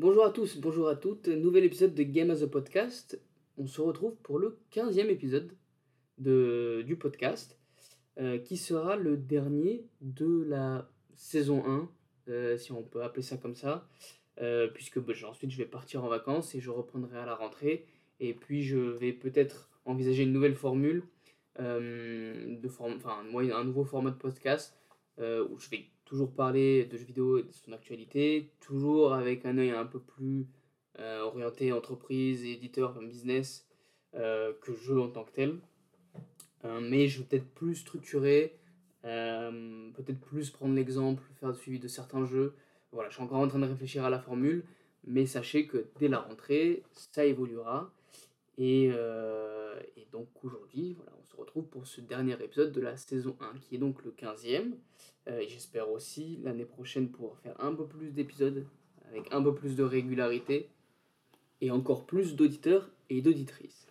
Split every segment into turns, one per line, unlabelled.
Bonjour à tous, bonjour à toutes, nouvel épisode de Game as a Podcast. On se retrouve pour le 15e épisode de, du podcast, euh, qui sera le dernier de la saison 1, euh, si on peut appeler ça comme ça, euh, puisque bah, ensuite je vais partir en vacances et je reprendrai à la rentrée. Et puis je vais peut-être envisager une nouvelle formule, de enfin un nouveau format de podcast, où je vais toujours parler de jeux vidéo et de son actualité, toujours avec un œil un peu plus euh, orienté entreprise, éditeur, business euh, que jeu en tant que tel. Euh, mais je vais peut-être plus structurer, peut-être plus prendre l'exemple, faire le suivi de certains jeux. Voilà, je suis encore en train de réfléchir à la formule, mais sachez que dès la rentrée, ça évoluera. Et, donc aujourd'hui, voilà, on se retrouve pour ce dernier épisode de la saison 1, qui est donc le 15e. Euh, j'espère aussi l'année prochaine pouvoir faire un peu plus d'épisodes avec un peu plus de régularité et encore plus d'auditeurs et d'auditrices.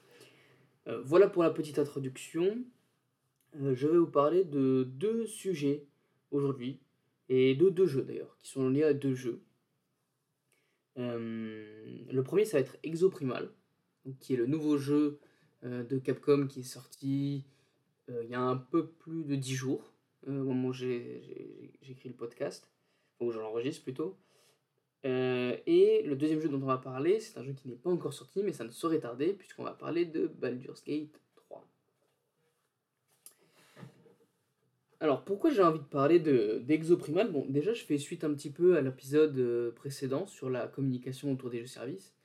Euh, voilà pour la petite introduction. Euh, je vais vous parler de deux sujets aujourd'hui et de deux jeux d'ailleurs qui sont liés à deux jeux. le premier ça va être Exoprimal, qui est le nouveau jeu de Capcom qui est sorti il y a un peu plus de 10 jours au moment où j'écris le podcast, ou je l'enregistre plutôt. Euh, et le deuxième jeu dont on va parler, c'est un jeu qui n'est pas encore sorti, mais ça ne saurait tarder, puisqu'on va parler de Baldur's Gate 3. Alors, pourquoi j'ai envie de parler d'Exoprimal Bon, déjà, je fais suite un petit peu à l'épisode euh, précédent sur la communication autour des jeux-services.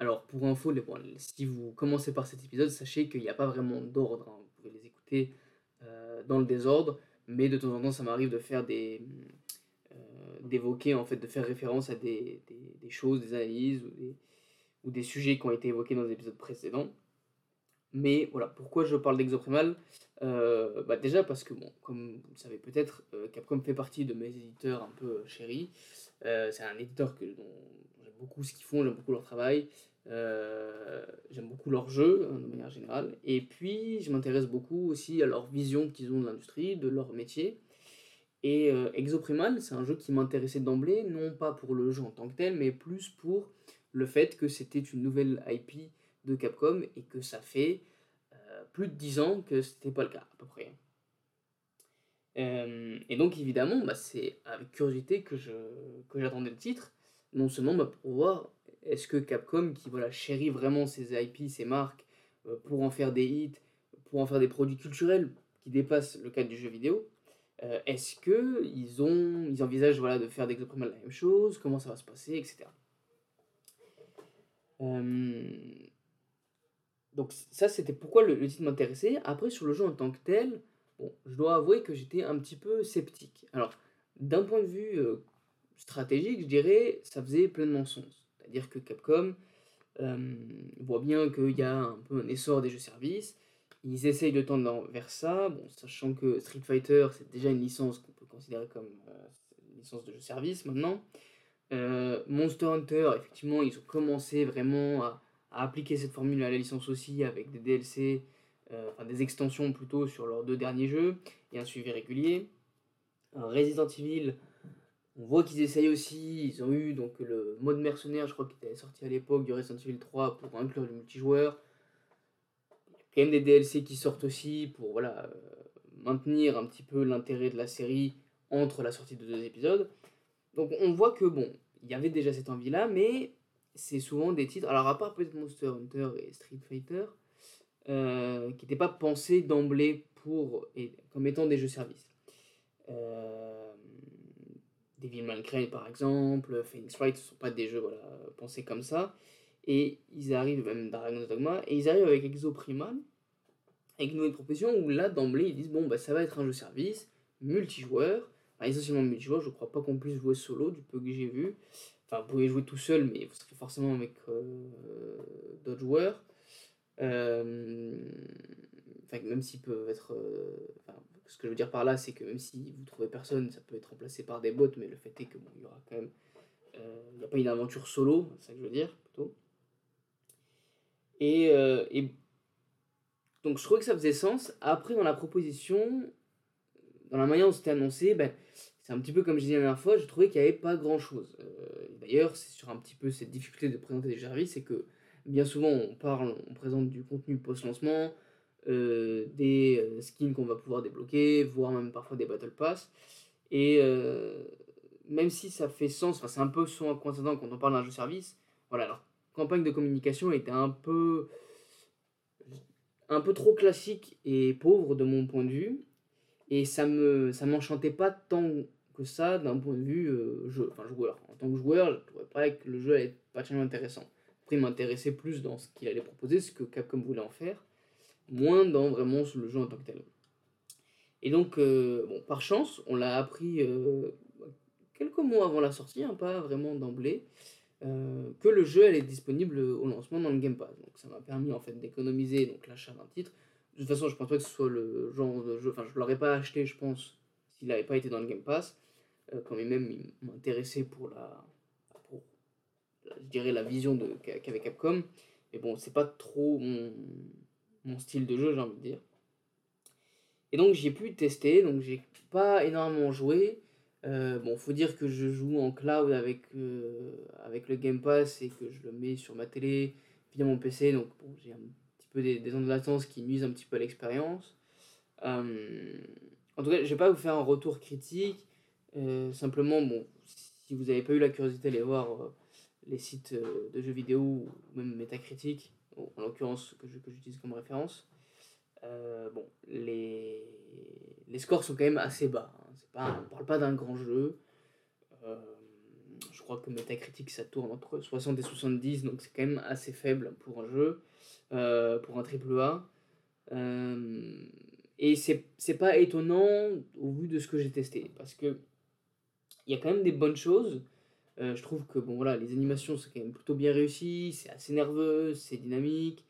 Alors, pour info, si vous commencez par cet épisode, sachez qu'il n'y a pas vraiment d'ordre. Hein. Vous pouvez les écouter euh, dans le désordre mais de temps en temps ça m'arrive de faire des euh, d'évoquer en fait de faire référence à des, des, choses des analyses ou des, ou des, sujets qui ont été évoqués dans les épisodes précédents. Mais voilà pourquoi je parle d'Exoprimal euh, bah déjà parce que bon comme vous le savez peut-être euh, Capcom fait partie de mes éditeurs un peu chéris. C'est un éditeur que dont j'aime beaucoup ce qu'ils font j'aime beaucoup leur travail euh, j'aime beaucoup leur jeu hein, de manière générale. Et puis, je m'intéresse beaucoup aussi à leur vision qu'ils ont de l'industrie, de leur métier. Et euh, Exoprimal, c'est un jeu qui m'intéressait d'emblée, non pas pour le jeu en tant que tel, mais plus pour le fait que c'était une nouvelle IP de Capcom et que ça fait euh, plus de 10 ans que c'était pas le cas, à peu près. et donc, évidemment, bah, c'est avec curiosité que, je, que j'attendais le titre, non seulement bah, pour voir est-ce que Capcom, qui voilà, chérit vraiment ses IP, ses marques, euh, pour en faire des hits, pour en faire des produits culturels qui dépassent le cadre du jeu vidéo, euh, est-ce qu'ils ont, ils envisagent de faire d'Exoprimal la même chose? Comment ça va se passer? Etc. Euh, donc ça, c'était pourquoi le, titre m'intéressait. Après, sur le jeu en tant que tel, je dois avouer que j'étais un petit peu sceptique. Alors, d'un point de vue stratégique, je dirais, ça faisait pleinement sens. C'est-à-dire que Capcom euh, voit bien qu'il y a un peu un essor des jeux-services. Ils essayent de tendre vers ça, bon, sachant que Street Fighter, c'est déjà une licence qu'on peut considérer comme euh, une licence de jeu-service maintenant. Euh, Monster Hunter, effectivement, ils ont commencé vraiment à, appliquer cette formule à la licence aussi avec des DLC, enfin des extensions plutôt sur leurs deux derniers jeux et un suivi régulier. Resident Evil, on voit qu'ils essayent aussi, ils ont eu donc le mode mercenaire, je crois, qui était sorti à l'époque du Resident Evil 3 pour inclure le multijoueur. Il y a quand même des DLC qui sortent aussi pour voilà, euh, maintenir un petit peu l'intérêt de la série entre la sortie de deux épisodes. Donc on voit que bon, il y avait déjà cette envie-là, mais c'est souvent des titres, alors à part peut-être Monster Hunter et Street Fighter, euh, qui n'étaient pas pensés d'emblée pour et, comme étant des jeux services. Euh, Devil May Cry par exemple, Phoenix Wright, ce ne sont pas des jeux pensés comme ça. Et ils arrivent, même Dragon's Dogma, et ils arrivent avec Exoprimal, avec une nouvelle proposition où là, d'emblée, ils disent bon, bah, ça va être un jeu service, multijoueur, essentiellement multijoueur, je crois pas qu'on puisse jouer solo, du peu que j'ai vu. Enfin, vous pouvez jouer tout seul, mais vous serez forcément avec euh, d'autres joueurs. Euh, enfin, même s'ils peuvent être. Euh, ce que je veux dire par là, c'est que même si vous trouvez personne, ça peut être remplacé par des bots, mais le fait est que bon, il y aura quand même. Euh, il n'y a pas une aventure solo, c'est ça que je veux dire, plutôt. Et, euh, et, donc je trouvais que ça faisait sens. Après, dans la proposition, dans la manière dont c'était annoncé, ben, c'est un petit peu comme je disais la dernière fois, je trouvais qu'il n'y avait pas grand chose. D'ailleurs, c'est sur un petit peu cette difficulté de présenter des services, c'est que bien souvent on parle, on présente du contenu post-lancement, euh, des euh, skins qu'on va pouvoir débloquer, voire même parfois des Battle Pass. Et euh, même si ça fait sens, c'est un peu souvent coïncident quand on parle d'un jeu service, voilà, leur campagne de communication était un peu, un peu trop classique et pauvre de mon point de vue. Et ça me ça m'enchantait pas tant que ça d'un point de vue jeu, enfin, joueur. En tant que joueur, je trouvais pas que le jeu allait être particulièrement intéressant. Après, il m'intéressait plus dans ce qu'il allait proposer, ce que Capcom voulait en faire moins dans vraiment le jeu en tant que tel. Et donc, euh, bon, par chance, on l'a appris euh, quelques mois avant la sortie, hein, pas vraiment d'emblée, euh, que le jeu allait être disponible au lancement dans le Game Pass. Donc ça m'a permis en fait d'économiser l'achat d'un titre. De toute façon, je pense pas que ce soit le genre de jeu, enfin je l'aurais pas acheté, je pense, s'il n'avait pas été dans le Game Pass. quand même, il m'intéressait pour la, je dirais la vision qu'avait Capcom. Mais bon, c'est pas trop mon, mon style de jeu, j'ai envie de dire. Et donc j'ai pu tester, donc j'ai pas énormément joué. Euh, bon, faut dire que je joue en cloud avec, euh, avec le Game Pass et que je le mets sur ma télé via mon PC, donc bon, j'ai un petit peu des, des ondes de latence qui nuisent un petit peu à l'expérience. Euh, en tout cas, je vais pas vous faire un retour critique. simplement, bon, si vous n'avez pas eu la curiosité d'aller voir les sites de jeux vidéo ou même Metacritic, en l'occurrence que, j'utilise comme référence, euh, bon, les, les scores sont quand même assez bas. Hein. Pas, on ne parle pas d'un grand jeu. Euh, je crois que Metacritic ça tourne entre 60 et 70, donc c'est quand même assez faible pour un jeu, euh, pour un triple A. et c'est pas étonnant au vu de ce que j'ai testé, parce que il y a quand même des bonnes choses. Euh, je trouve que bon, voilà, les animations sont quand même plutôt bien réussies, c'est assez nerveux, c'est dynamique.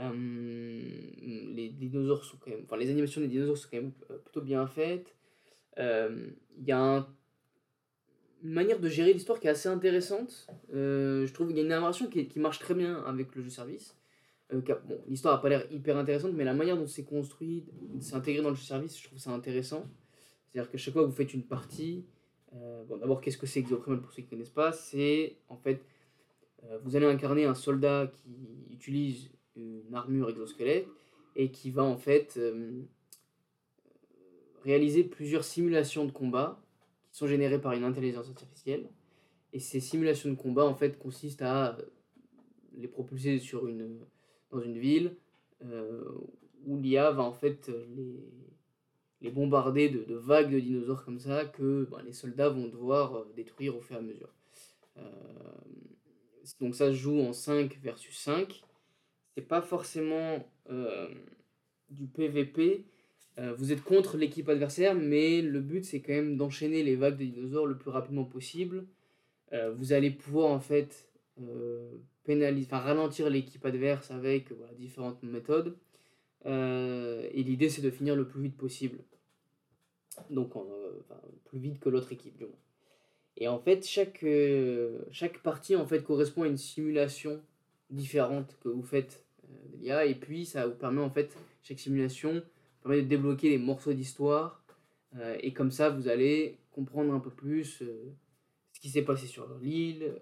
Euh, les dinosaures sont quand même, enfin, les animations des dinosaures sont quand même euh, plutôt bien faites. Il y a une manière de gérer l'histoire qui est assez intéressante. je trouve qu'il y a une narration qui, qui, marche très bien avec le jeu service. bon, l'histoire n'a pas l'air hyper intéressante, mais la manière dont c'est construit, c'est intégré dans le jeu service, je trouve ça intéressant. C'est-à-dire que chaque fois que vous faites une partie, euh, bon, d'abord, qu'est-ce que c'est Exoprimal pour ceux qui ne connaissent pas C'est en fait, euh, vous allez incarner un soldat qui utilise une armure exosquelette et qui va en fait euh, réaliser plusieurs simulations de combat qui sont générées par une intelligence artificielle. Et ces simulations de combat en fait consistent à les propulser sur une, dans une ville où l'IA va en fait les les bombarder de, vagues de dinosaures comme ça que ben, les soldats vont devoir euh, détruire au fur et à mesure. Euh, donc ça se joue en 5 versus 5. C'est pas forcément euh, du PVP. vous êtes contre l'équipe adversaire, mais le but c'est quand même d'enchaîner les vagues de dinosaures le plus rapidement possible. vous allez pouvoir en fait pénaliser, ralentir l'équipe adverse avec différentes méthodes. Euh, et l'idée, c'est de finir le plus vite possible. Donc, euh, plus vite que l'autre équipe, du moins. Et en fait, chaque, euh, chaque partie en fait, correspond à une simulation différente que vous faites de l'IA. Et puis, ça vous permet, en fait, chaque simulation permet de débloquer des morceaux d'histoire. et comme ça, vous allez comprendre un peu plus ce qui s'est passé sur l'île,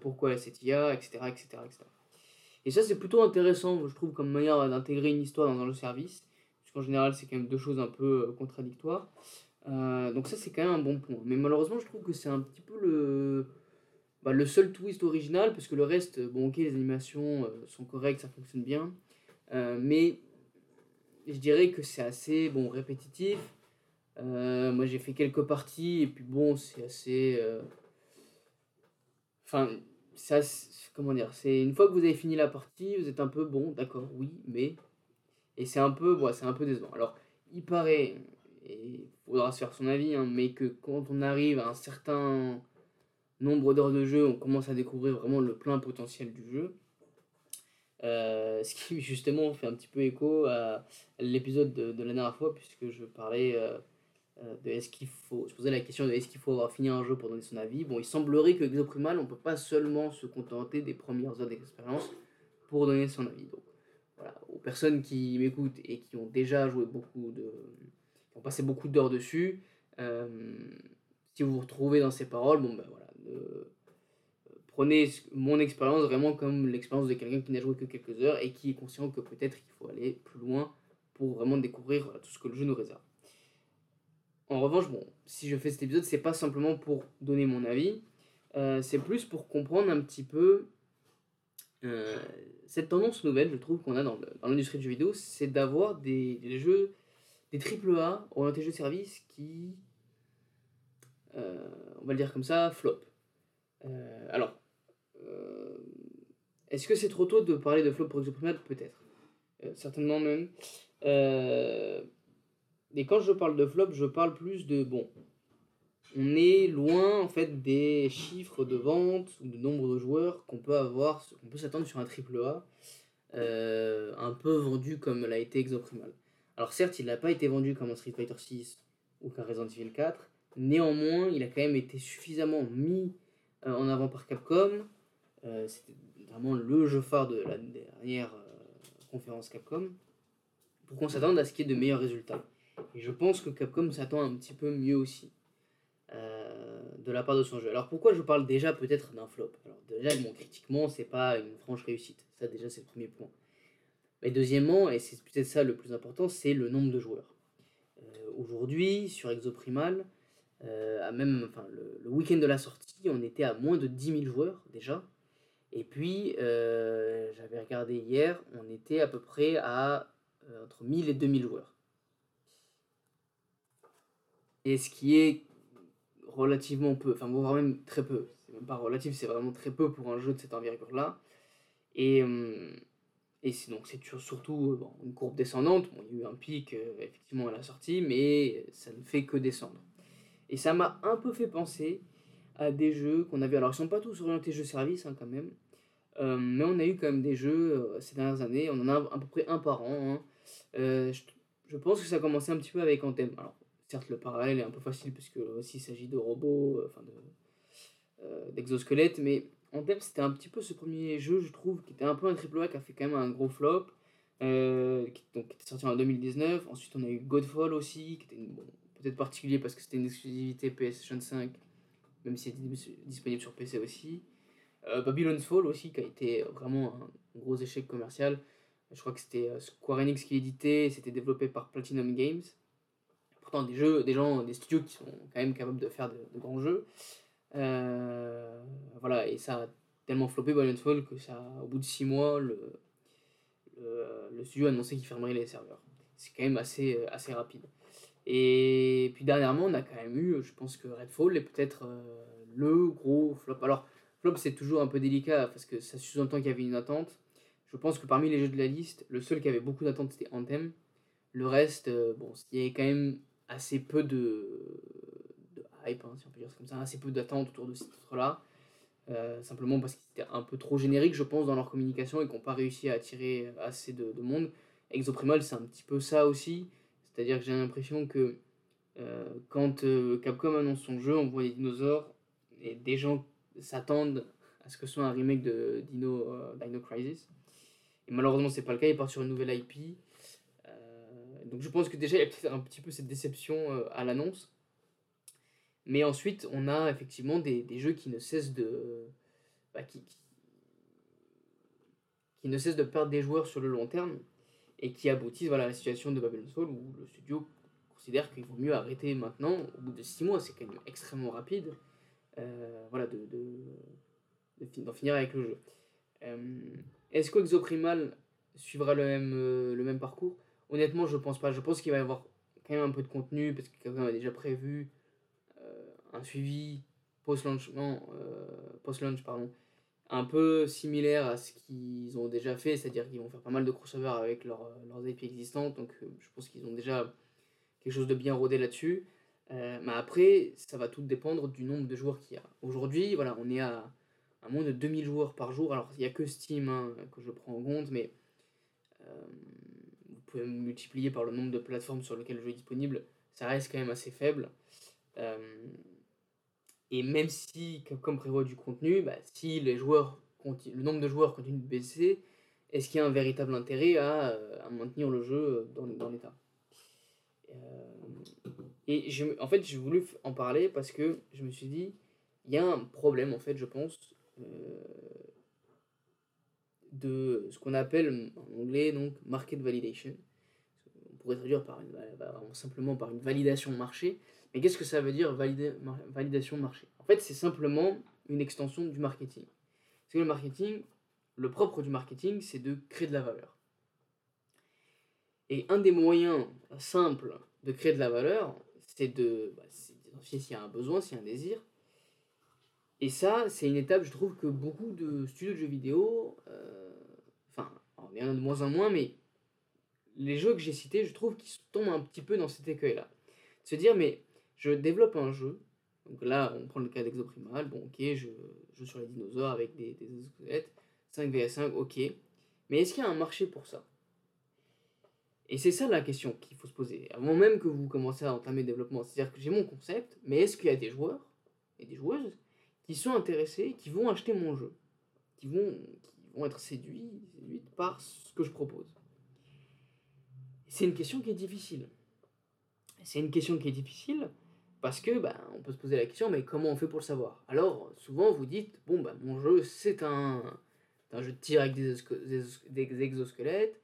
pourquoi cette IA, etc. etc., etc. Et ça, c'est plutôt intéressant, je trouve, comme manière d'intégrer une histoire dans un jeu service. Puisqu'en général, c'est quand même deux choses un peu euh, contradictoires. Euh, donc ça, c'est quand même un bon point. Mais malheureusement, je trouve que c'est un petit peu le, bah, le seul twist original, parce que le reste, bon, ok, les animations euh, sont correctes, ça fonctionne bien. mais je dirais que c'est assez, bon, répétitif. moi, j'ai fait quelques parties, et puis bon, c'est assez... Enfin, ça, comment dire, c'est une fois que vous avez fini la partie, vous êtes un peu bon, d'accord, oui, mais et c'est un peu, voilà, c'est un peu décevant. Alors, il paraît, et il faudra se faire son avis, hein, mais que quand on arrive à un certain nombre d'heures de jeu, on commence à découvrir vraiment le plein potentiel du jeu. Euh, ce qui justement fait un petit peu écho à l'épisode de, de, la dernière fois, puisque je parlais euh, de est-ce qu'il faut, je posais la question de est-ce qu'il faut avoir fini un jeu pour donner son avis. Bon, il semblerait que Exoprimal, on peut pas seulement se contenter des premières heures d'expérience pour donner son avis. Donc, voilà, aux personnes qui m'écoutent et qui ont déjà joué beaucoup de, qui ont passé beaucoup d'heures dessus, euh, si vous vous retrouvez dans ces paroles, bon ben voilà, prenez mon expérience vraiment comme l'expérience de quelqu'un qui n'a joué que quelques heures et qui est conscient que peut-être il faut aller plus loin pour vraiment découvrir tout ce que le jeu nous réserve. En revanche, bon, si je fais cet épisode, c'est pas simplement pour donner mon avis, euh, c'est plus pour comprendre un petit peu euh, cette tendance nouvelle, je trouve, qu'on a dans l'industrie du jeu vidéo, c'est d'avoir des, jeux, des AAA orientés jeux de service qui, euh, on va le dire comme ça, flop. alors, est-ce que c'est trop tôt de parler de flop pour Exoprimal Peut-être. certainement même. Et quand je parle de flop, je parle plus de, bon, on est loin en fait des chiffres de vente ou de nombre de joueurs qu'on peut avoir, qu'on peut s'attendre sur un triple A, euh, un peu vendu comme l'a été Exoprimal. Alors certes, il n'a pas été vendu comme un Street Fighter 6 ou qu'un Resident Evil 4, néanmoins, il a quand même été suffisamment mis euh, en avant par Capcom. Euh, c'était vraiment le jeu phare de la dernière conférence Capcom pour qu'on s'attende à ce qu'il y ait de meilleurs résultats. Et je pense que Capcom s'attend un petit peu mieux aussi. Euh, de la part de son jeu. Alors pourquoi je parle déjà peut-être d'un flop? Alors déjà, bon, critiquement, c'est pas une franche réussite. Ça déjà, c'est le premier point. Mais deuxièmement, et c'est peut-être ça le plus important, c'est le nombre de joueurs. Euh, aujourd'hui, sur Exoprimal, euh, à même enfin, le, week-end de la sortie, on était à moins de 10 000 joueurs déjà. Et puis, j'avais regardé hier, on était à peu près à entre 1000 et 2000 joueurs. Et ce qui est relativement peu, enfin voire même très peu. C'est même pas relatif, c'est vraiment très peu pour un jeu de cette envergure-là. Et, euh, et c'est donc c'est surtout euh, une courbe descendante. Il y a eu un pic euh, effectivement à la sortie, mais ça ne fait que descendre. Et ça m'a un peu fait penser à des jeux qu'on avait. Alors ils sont pas tous orientés jeux-service hein, quand même, mais on a eu quand même des jeux ces dernières années. On en a à peu près un par an. Hein. Je, pense que ça a commencé un petit peu avec Anthem. Certes, le parallèle est un peu facile, puisque aussi il s'agit de robots, euh, enfin euh, d'exosquelettes, mais en thème, c'était un petit peu ce premier jeu, je trouve, qui était un peu un triple A, qui a fait quand même un gros flop, euh, qui, donc, était sorti en 2019. Ensuite, on a eu Godfall aussi, qui était peut-être particulier parce que c'était une exclusivité PS 5, même si était disponible sur PC aussi. Babylon's Fall aussi, qui a été vraiment un gros échec commercial. Je crois que c'était Square Enix qui l'éditait, c'était développé par Platinum Games des jeux, des gens, des studios qui sont quand même capables de faire de, grands jeux. Euh, voilà, et ça a tellement floppé Fall que ça, au bout de 6 mois, le, le, studio a annoncé qu'il fermerait les serveurs. C'est quand même assez, assez rapide. Et puis dernièrement, on a quand même eu, je pense que Redfall est peut-être euh, le gros flop. Alors, flop c'est toujours un peu délicat parce que ça sous-entend qu'il y avait une attente. Je pense que parmi les jeux de la liste, le seul qui avait beaucoup d'attente c'était Anthem. Le reste, euh, bon, il y avait quand même assez peu de, hype, hein, si on peut dire comme ça, assez peu d'attente autour de ce titre-là. Euh, simplement parce qu'ils étaient un peu trop génériques, je pense, dans leur communication et qu'ils n'ont pas réussi à attirer assez de, de monde. Exoprimal, c'est un petit peu ça aussi. C'est-à-dire que j'ai l'impression que euh, quand euh, Capcom annonce son jeu, on voit des dinosaures et des gens s'attendent à ce que ce soit un remake de Dino, Dino Crisis. Et malheureusement, c'est pas le cas. Ils partent sur une nouvelle IP. Donc je pense que déjà il y a peut-être un petit peu cette déception euh, à l'annonce. Mais ensuite, on a effectivement des, des jeux qui ne cessent de. Bah, qui, ne cessent de perdre des joueurs sur le long terme et qui aboutissent à la situation de Babylon Soul où le studio considère qu'il vaut mieux arrêter maintenant, au bout de 6 mois, c'est quand même extrêmement rapide, euh, voilà, de, de, d'en finir avec le jeu. Euh, est-ce qu'Exoprimal suivra le même, le même parcours? Honnêtement, je pense pas. Je pense qu'il va y avoir quand même un peu de contenu parce que quelqu'un a déjà prévu euh, un suivi post-launchement, euh, post-launch, pardon, un peu similaire à ce qu'ils ont déjà fait, c'est-à-dire qu'ils vont faire pas mal de crossover avec leurs IP existantes, donc euh, je pense qu'ils ont déjà quelque chose de bien rodé là-dessus. mais après, ça va tout dépendre du nombre de joueurs qu'il y a. Aujourd'hui, voilà, on est à, à, moins de 2000 joueurs par jour. Alors, il n'y a que Steam hein, que je prends en compte, mais pouvez multiplier par le nombre de plateformes sur lesquelles le jeu est disponible, ça reste quand même assez faible. Euh, et même si Capcom prévoit du contenu, bah, si les joueurs le nombre de joueurs continue de baisser, est-ce qu'il y a un véritable intérêt à, euh, maintenir le jeu dans, dans l'état? Euh, Et je, en fait, j'ai voulu en parler parce que je me suis dit, il y a un problème, en fait, je pense, de ce qu'on appelle en anglais donc market validation. On pourrait traduire par une, simplement par une validation marché. Mais qu'est-ce que ça veut dire validation marché? En fait, c'est simplement une extension du marketing. C'est le marketing, le propre du marketing, c'est de créer de la valeur. Et un des moyens simples de créer de la valeur, c'est de bah, s'il y a un besoin, s'il y a un désir. Et ça, c'est une étape, je trouve, que beaucoup de studios de jeux vidéo, euh, enfin, il y en a de moins en moins, mais les jeux que j'ai cités, je trouve qu'ils tombent un petit peu dans cet écueil-là. Se dire, mais je développe un jeu, donc là, on prend le cas d'Exoprimal, bon, ok, je joue sur les dinosaures avec des, des exosquelettes, 5 vs 5, ok, mais est-ce qu'il y a un marché pour ça? Et c'est ça la question qu'il faut se poser, avant même que vous commencez à entamer le développement. C'est-à-dire que j'ai mon concept, mais est-ce qu'il y a des joueurs? Et des joueuses? Qui sont intéressés, qui vont acheter mon jeu, qui vont, qui vont être séduits, par ce que je propose C'est une question qui est difficile. C'est une question qui est difficile parce que ben, on peut se poser la question, mais comment on fait pour le savoir? Alors, souvent, vous dites, bon, ben, mon jeu, c'est un, un jeu de tir avec des, des exosquelettes,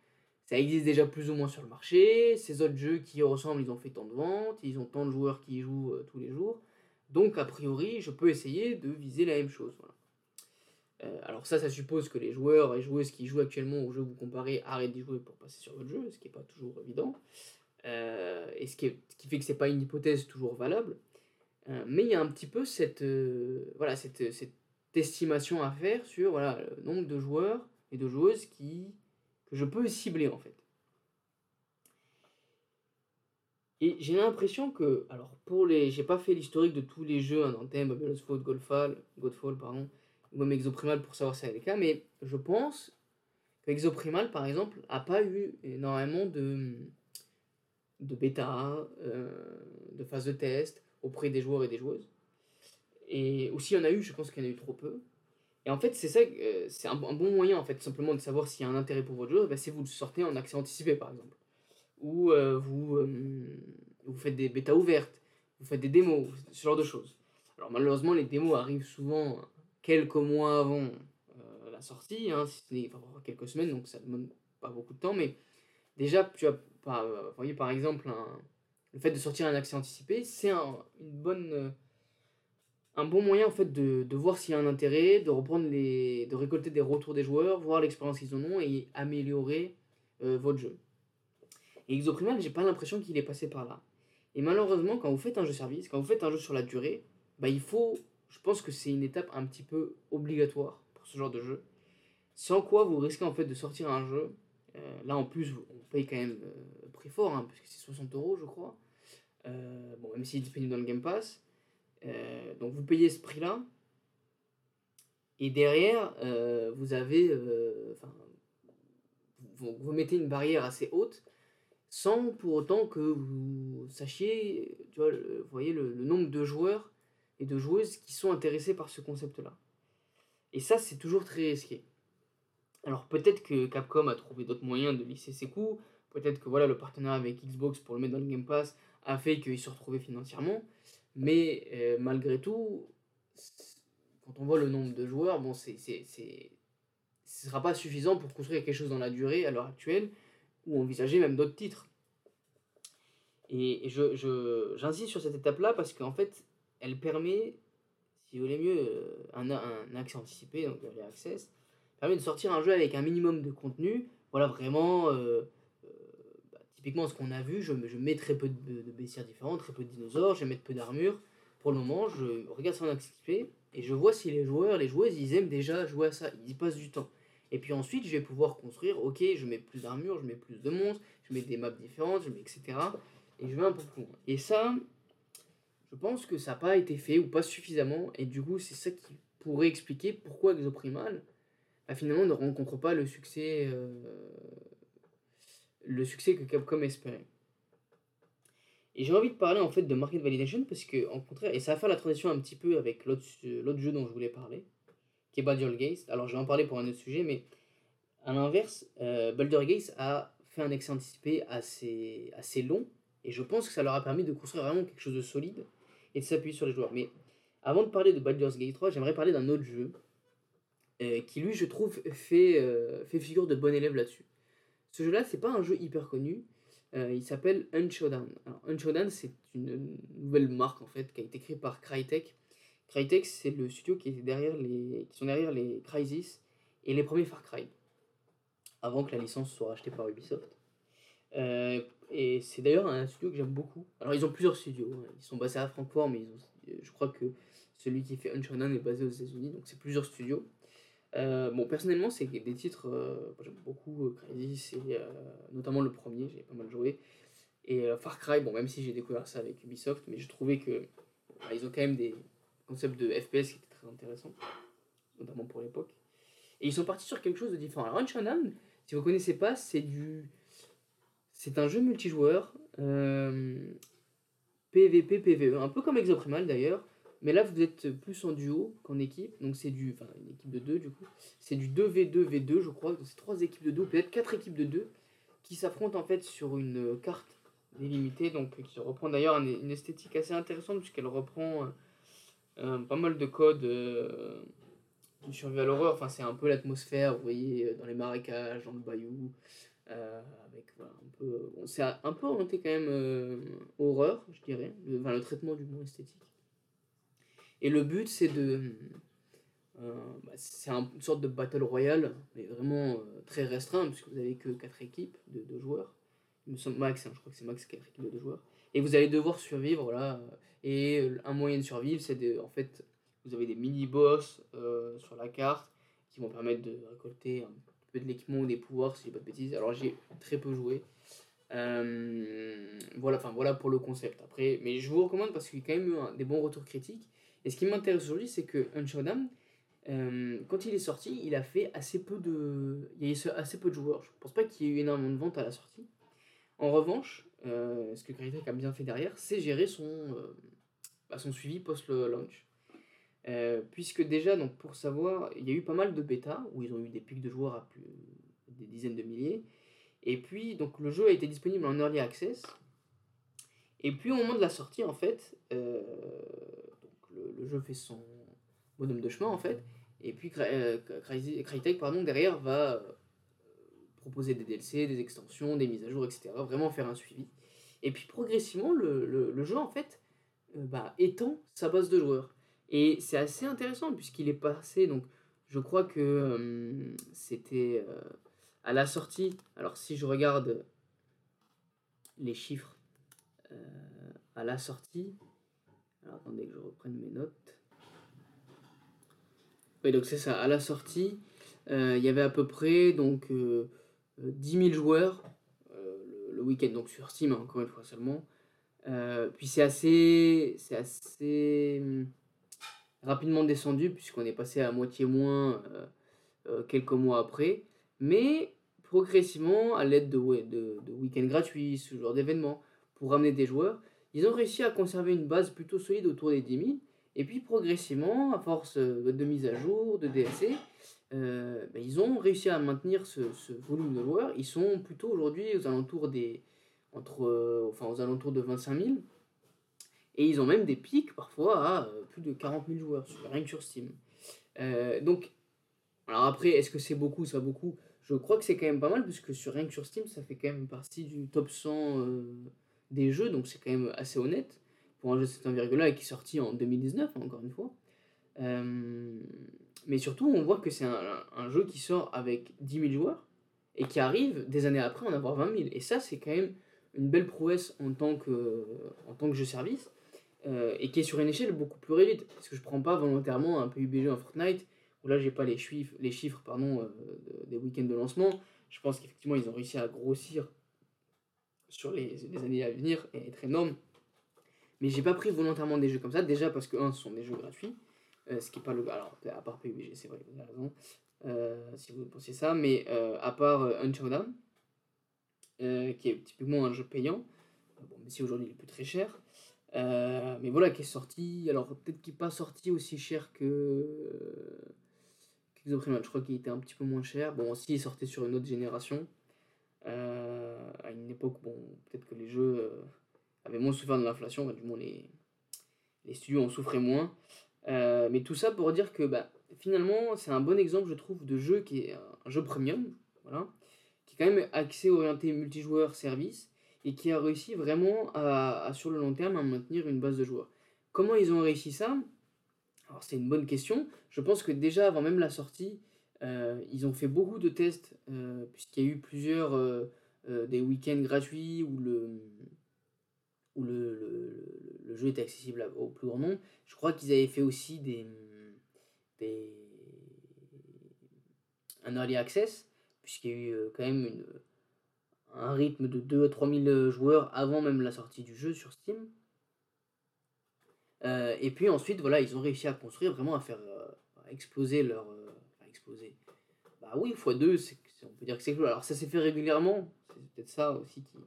ça existe déjà plus ou moins sur le marché. Ces autres jeux qui y ressemblent, ils ont fait tant de ventes, ils ont tant de joueurs qui y jouent euh, tous les jours. Donc, a priori, je peux essayer de viser la même chose. Euh, alors ça, ça suppose que les joueurs et joueuses qui jouent actuellement au jeu vous comparez arrêtent d'y jouer pour passer sur votre jeu, ce qui n'est pas toujours évident. Euh, et ce qui, fait que ce n'est pas une hypothèse toujours valable. mais il y a un petit peu cette, estimation à faire sur le nombre de joueurs et de joueuses que je peux cibler en fait. Et j'ai l'impression que, alors pour les, j'ai pas fait l'historique de tous les jeux, un hein, Anthem, Babylon's Fall, Godfall, Godfall, pardon, ou même Exoprimal pour savoir si c'est le cas, mais je pense que Exoprimal par exemple a pas eu énormément de, de bêta, euh, de phase de test auprès des joueurs et des joueuses. Et aussi, il y en a eu, je pense qu'il y en a eu trop peu. Et en fait, c'est ça, euh, c'est un, bon moyen en fait, simplement de savoir s'il y a un intérêt pour votre jeu, bah, c'est vous le sortez en accès anticipé par exemple. Ou euh, vous, euh, vous faites des bêtas ouvertes, vous faites des démos, ce genre de choses. Alors malheureusement, les démos arrivent souvent quelques mois avant la sortie, hein, si ce quelques semaines, donc ça ne demande pas beaucoup de temps, mais déjà, tu par, voyez par exemple, le fait de sortir un accès anticipé, c'est un, une bonne un bon moyen en fait de, voir s'il y a un intérêt, de reprendre les, de récolter des retours des joueurs, voir l'expérience qu'ils en ont et améliorer euh, votre jeu. Et Exoprimal, j'ai pas l'impression qu'il est passé par là. Et malheureusement, quand vous faites un jeu service, quand vous faites un jeu sur la durée, bah il faut, je pense que c'est une étape un petit peu obligatoire pour ce genre de jeu. Sans quoi vous risquez en fait de sortir un jeu. Euh, là en plus, on paye quand même euh, prix fort, hein, puisque c'est 60 euros, je crois. bon, même s'il est disponible dans le Game Pass. Euh, donc vous payez ce prix-là. Et derrière, euh, vous avez. Euh, vous, vous, mettez une barrière assez haute sans pour autant que vous sachiez, tu vois, voyez le, nombre de joueurs et de joueuses qui sont intéressés par ce concept-là. Et ça, c'est toujours très risqué. Alors peut-être que Capcom a trouvé d'autres moyens de lisser ses coûts, peut-être que voilà le partenariat avec Xbox pour le mettre dans le Game Pass a fait qu'il se retrouvait financièrement, mais euh, malgré tout, quand on voit le nombre de joueurs, bon, c'est, ce ne sera pas suffisant pour construire quelque chose dans la durée à l'heure actuelle, ou envisager même d'autres titres. Et, je, je, j'insiste sur cette étape-là parce qu'en fait, elle permet, si vous voulez mieux, euh, un, un accès anticipé, donc les access, permet de sortir un jeu avec un minimum de contenu, voilà, vraiment... Euh, Typiquement, ce qu'on a vu, je, je, mets très peu de, de, baissières différentes, très peu de dinosaures, je vais mettre peu d'armure. Pour le moment, je regarde son XP et je vois si les joueurs, les joueuses, ils aiment déjà jouer à ça, ils y passent du temps. Et puis ensuite, je vais pouvoir construire, ok, je mets plus d'armure, je mets plus de monstres, je mets des maps différentes, etc. Et je vais un peu plus loin. Et ça, je pense que ça n'a pas été fait ou pas suffisamment. Et du coup, c'est ça qui pourrait expliquer pourquoi Exoprimal, bah, finalement, ne rencontre pas le succès euh, le succès que Capcom espérait. Et j'ai envie de parler en fait de Market Validation parce que, en contraire, et ça va faire la transition un petit peu avec l'autre jeu dont je voulais parler, qui est Baldur Gates. Alors je vais en parler pour un autre sujet, mais à l'inverse, euh, Gates a fait un excès anticipé assez, assez long, et je pense que ça leur a permis de construire vraiment quelque chose de solide et de s'appuyer sur les joueurs. Mais avant de parler de Baldur's Gate 3, j'aimerais parler d'un autre jeu qui lui, je trouve, fait, fait figure de bon élève là-dessus. Ce jeu-là, c'est pas un jeu hyper connu. il s'appelle Unshowdown. Alors, Unshowdown, c'est une nouvelle marque en fait qui a été créée par Crytek. Crytek, c'est le studio qui, sont derrière les Crysis et les premiers Far Cry, avant que la licence soit rachetée par Ubisoft. Euh, et c'est d'ailleurs un studio que j'aime beaucoup. Alors, ils ont plusieurs studios. Hein. Ils sont basés à Francfort, mais ils ont, je crois que celui qui fait Uncharted est basé aux États-Unis, donc c'est plusieurs studios. Euh, bon, personnellement, c'est des titres, euh, j'aime beaucoup Crysis, et notamment le premier, j'ai pas mal joué. Et Far Cry, bon, même si j'ai découvert ça avec Ubisoft, mais je trouvais que ils ont quand même des concepts de FPS qui étaient très intéressants, notamment pour l'époque. Et ils sont partis sur quelque chose de différent. Alors, Uncharted, si vous connaissez pas, c'est du c'est un jeu multijoueur, PVP, PVE, un peu comme Exoprimal d'ailleurs, mais là vous êtes plus en duo qu'en équipe, donc c'est du. Enfin, une équipe de deux du coup. C'est du 2v2, V2, je crois, c'est trois équipes de deux, peut-être quatre équipes de deux, qui s'affrontent en fait sur une carte délimitée, donc qui reprend d'ailleurs une esthétique assez intéressante, puisqu'elle reprend euh, pas mal de codes. Euh, du survival horreur, enfin c'est un peu l'atmosphère, vous voyez, dans les marécages, dans le bayou, euh, avec voilà, un peu, un peu orienté quand même euh, horreur, je dirais, le, traitement du mot esthétique. Et le but c'est de, euh, bah, c'est une sorte de battle royale, mais vraiment très restreint puisque vous avez que 4 équipes de, de joueurs. Me semble max, hein, je crois que c'est max 4 équipes de 2 joueurs. Et vous allez devoir survivre là. Et un moyen de survivre, c'est de, en fait, vous avez des mini-boss sur la carte qui vont permettre de récolter un peu de l'équipement ou des pouvoirs, si j'ai pas de bêtises. Alors j'ai très peu joué. Euh, voilà, enfin voilà pour le concept. Après, mais je vous recommande parce qu'il y a quand même eu des bons retours critiques. Et ce qui m'intéresse aujourd'hui, c'est que Uncharted, euh, quand il est sorti, il a fait assez peu de, il y a eu assez peu de joueurs. Je pense pas qu'il y ait eu énormément de ventes à la sortie. En revanche, euh, ce que Crytek a bien fait derrière, c'est gérer son, euh, bah, suivi post-launch. Euh, puisque déjà, donc, pour savoir, il y a eu pas mal de bêta où ils ont eu des pics de joueurs à plus des dizaines de milliers. Et puis, donc, le jeu a été disponible en early access. Et puis, au moment de la sortie, en fait, donc, le, jeu fait son bonhomme de chemin, en fait. Et puis, Crytek, pardon, derrière, va proposer des DLC, des extensions, des mises à jour, etc. Vraiment faire un suivi. Et puis, progressivement, le, le jeu, en fait, bah, étend sa base de joueurs. Et c'est assez intéressant puisqu'il est passé, donc je crois que c'était à la sortie. Alors si je regarde les chiffres à la sortie, alors attendez que je reprenne mes notes. Oui, donc c'est ça, à la sortie, il y avait à peu près donc 10 000 joueurs le, week-end, donc sur Steam, hein, encore une fois seulement. puis c'est assez, c'est assez rapidement descendu puisqu'on est passé à moitié moins euh, euh, quelques mois après. Mais progressivement, à l'aide de, de, week-ends gratuits, ce genre d'événements, pour ramener des joueurs, ils ont réussi à conserver une base plutôt solide autour des 10 000. Et puis progressivement, à force euh, de mise à jour, de DSC, ben, ils ont réussi à maintenir ce, volume de joueurs. Ils sont plutôt aujourd'hui aux alentours des entre, enfin aux alentours de 25 000. Et ils ont même des pics parfois à euh, plus de 40 000 joueurs, rien que sur Steam. Euh, donc, alors après, est-ce que c'est beaucoup, ça beaucoup? Je crois que c'est quand même pas mal, puisque sur, rien que sur Steam, ça fait quand même partie du top 100 euh, des jeux, donc c'est quand même assez honnête pour un jeu de cette envergure-là et qui est sorti en 2019, hein, encore une fois. Mais surtout, on voit que c'est un, jeu qui sort avec 10 000 joueurs et qui arrive des années après en avoir 20 000. Et ça, c'est quand même une belle prouesse en tant que, en tant que jeu service. Euh, et qui est sur une échelle beaucoup plus réduite. Parce que je prends pas volontairement un PUBG en Fortnite, où là j'ai pas les chiffres, les chiffres pardon, euh, des week-ends de lancement. Je pense qu'effectivement ils ont réussi à grossir sur les, les, années à venir et être énorme. Mais j'ai pas pris volontairement des jeux comme ça, déjà parce que, un, ce sont des jeux gratuits, ce qui est pas le alors à part PUBG, c'est vrai, vous avez raison, si vous pensez ça, mais à part Uncharted, qui est typiquement un jeu payant, bon, mais si aujourd'hui il est plus très cher, euh, mais voilà, qui est sorti. Alors, peut-être qu'il n'est pas sorti aussi cher que. qu'Exoprimal. Je crois qu'il était un petit peu moins cher. Bon, aussi, il sortait sur une autre génération. Euh, à une époque, bon, peut-être que les jeux euh, avaient moins souffert de l'inflation. du moins, les, les studios en souffraient moins. Mais tout ça pour dire que bah, finalement, c'est un bon exemple, je trouve, de jeu qui est un jeu premium, voilà, qui est quand même axé orienté multijoueur service et qui a réussi vraiment à, sur le long terme à maintenir une base de joueurs. Comment ils ont réussi ça? Alors c'est une bonne question. Je pense que déjà avant même la sortie, euh, ils ont fait beaucoup de tests euh, puisqu'il y a eu plusieurs euh, des week-ends gratuits où le où le, le, jeu était accessible au plus grand nombre. Je crois qu'ils avaient fait aussi des, des un early access puisqu'il y a eu quand même une, un rythme de 2 à 3 000 joueurs avant même la sortie du jeu sur Steam. Euh, et puis ensuite, voilà, ils ont réussi à construire, vraiment à faire euh, exploser leur. Euh, exploser. Bah oui, x2, on peut dire que c'est Alors ça s'est fait régulièrement, c'est peut-être ça aussi qui,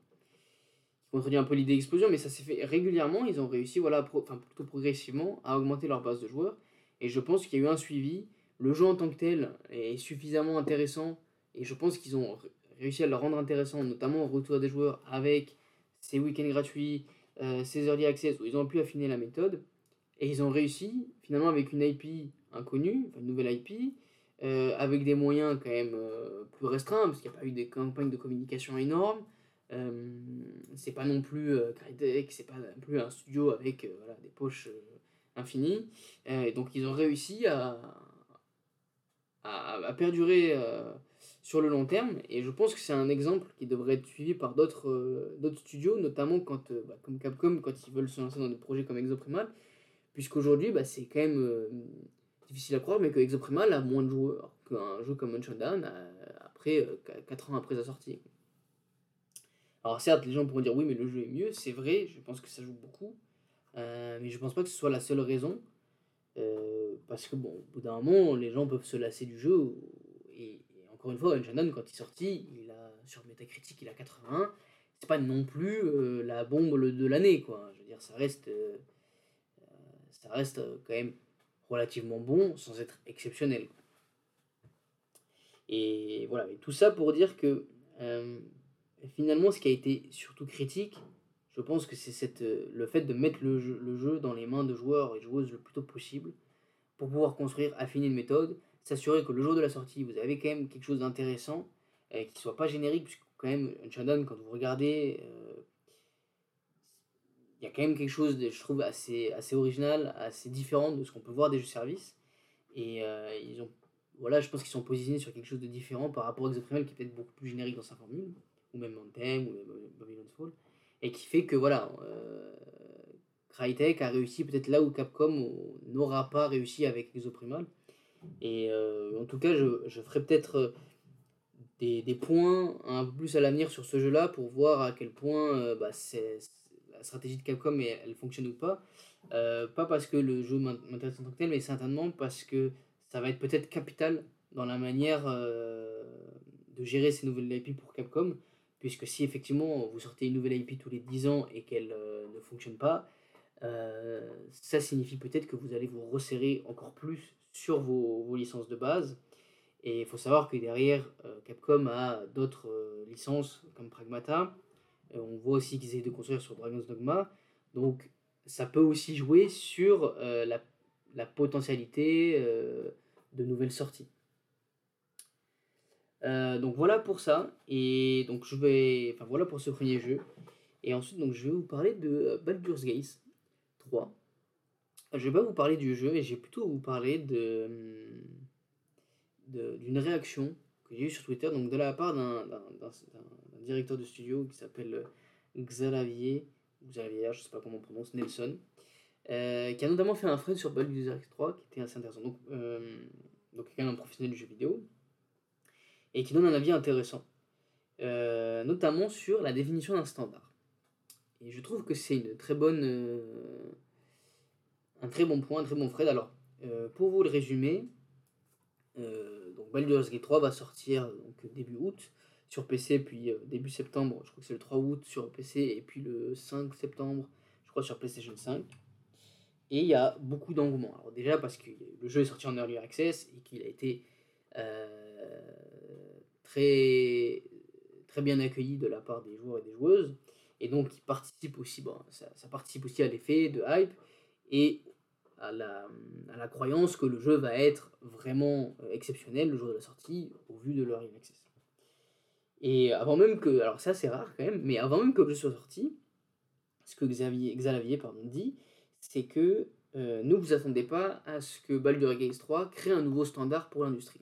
contredit un peu l'idée d'explosion, mais ça s'est fait régulièrement. Ils ont réussi, voilà, enfin plutôt progressivement, à augmenter leur base de joueurs. Et je pense qu'il y a eu un suivi. Le jeu en tant que tel est suffisamment intéressant. Et je pense qu'ils ont réussi à le rendre intéressant, notamment au retour des joueurs avec ces week-ends gratuits, euh, ces early access où ils ont pu affiner la méthode. Et ils ont réussi, finalement, avec une IP inconnue, une nouvelle IP, euh, avec des moyens quand même euh, plus restreints, parce qu'il n'y a pas eu des campagnes de communication énormes. C'est pas non plus Crytek, c'est pas non plus un studio avec voilà, des poches infinies. et donc ils ont réussi à, à, perdurer sur le long terme. Et je pense que c'est un exemple qui devrait être suivi par d'autres euh, studios, notamment quand, euh, bah, comme Capcom, quand ils veulent se lancer dans des projets comme Exoprimal. Puisqu'aujourd'hui, bah, c'est quand même euh, difficile à croire, mais que Exoprimal a moins de joueurs qu'un jeu comme après, 4 ans après sa sortie. Alors certes, les gens pourront dire oui, mais le jeu est mieux, c'est vrai, je pense que ça joue beaucoup. mais je pense pas que ce soit la seule raison. parce que bon, au bout d'un moment, les gens peuvent se lasser du jeu et, encore une fois, Uncharted, quand il est sorti, il a, sur Metacritic, il a 81. C'est pas non plus euh, la bombe de l'année, quoi. Je veux dire, ça reste, euh, ça reste quand même relativement bon sans être exceptionnel. Et voilà, et tout ça pour dire que euh, finalement, ce qui a été surtout critique, je pense que c'est cette, le fait de mettre le jeu, dans les mains de joueurs et joueuses le plus tôt possible pour pouvoir construire, affiner une méthode s'assurer que le jour de la sortie, vous avez quand même quelque chose d'intéressant, et qui soit pas générique, puisque quand même, Uncharted, quand vous regardez, euh, il y a quand même quelque chose, je trouve, assez, assez original, assez différent de ce qu'on peut voir des jeux service. Et euh, ils ont, voilà, je pense qu'ils sont positionnés sur quelque chose de différent par rapport à Exoprimal, qui est peut-être beaucoup plus générique dans sa formule, ou même Anthem, ou même Babylon's Fall, et qui fait que, voilà, euh, Crytek a réussi peut-être là où Capcom n'aura pas réussi avec Exoprimal. Et euh, en tout cas, je, je ferai peut-être euh, des, des, points un peu plus à l'avenir sur ce jeu-là pour voir à quel point euh, bah, c'est, la stratégie de Capcom elle, elle fonctionne ou pas. pas parce que le jeu m'intéresse en tant que tel, mais certainement parce que ça va être peut-être capital dans la manière de gérer ces nouvelles IP pour Capcom. Puisque si effectivement vous sortez une nouvelle IP tous les 10 ans et qu'elle ne fonctionne pas, ça signifie peut-être que vous allez vous resserrer encore plus sur vos, licences de base. Et il faut savoir que derrière, euh, Capcom a d'autres euh, licences comme Pragmata. on voit aussi qu'ils essaient de construire sur Dragon's Dogma. Donc ça peut aussi jouer sur euh, la, potentialité de nouvelles sorties. Donc voilà pour ça. Et donc je vais. Enfin voilà pour ce premier jeu. Et ensuite, donc, je vais vous parler de Baldur's Gate 3. Je vais pas vous parler du jeu, mais j'ai plutôt vous parler de d'une réaction que j'ai eue sur Twitter, donc de la part d'un directeur de studio qui s'appelle Xavier, Xavier, je sais pas comment on prononce, Nelson, euh, qui a notamment fait un thread sur Baldur's Gate 3 qui était assez intéressant. Donc, euh, donc quand même un professionnel du jeu vidéo, et qui donne un avis intéressant, euh, notamment sur la définition d'un standard. Et je trouve que c'est une très bonne un très bon point, un très bon Fred. Alors, euh, pour vous le résumer, euh, donc Baldur's Gate 3 va sortir donc, début août sur PC, puis euh, début septembre, je crois que c'est le 3 août sur PC, et puis le 5 septembre, je crois, sur PlayStation 5. Et il y a beaucoup d'engouement. Alors déjà parce que le jeu est sorti en Early Access et qu'il a été très, très bien accueilli de la part des joueurs et des joueuses. Et donc il participe aussi, bon, ça, ça participe aussi à l'effet de hype. Et à la, à la croyance que le jeu va être vraiment euh, exceptionnel le jour de la sortie au vu de leur in access. Et avant même que, alors ça c'est rare quand même, mais avant même que le jeu soit sorti, ce que Xavier, Xalavier pardon, dit, c'est que euh, ne vous attendez pas à ce que Baldur's Gate 3 crée un nouveau standard pour l'industrie.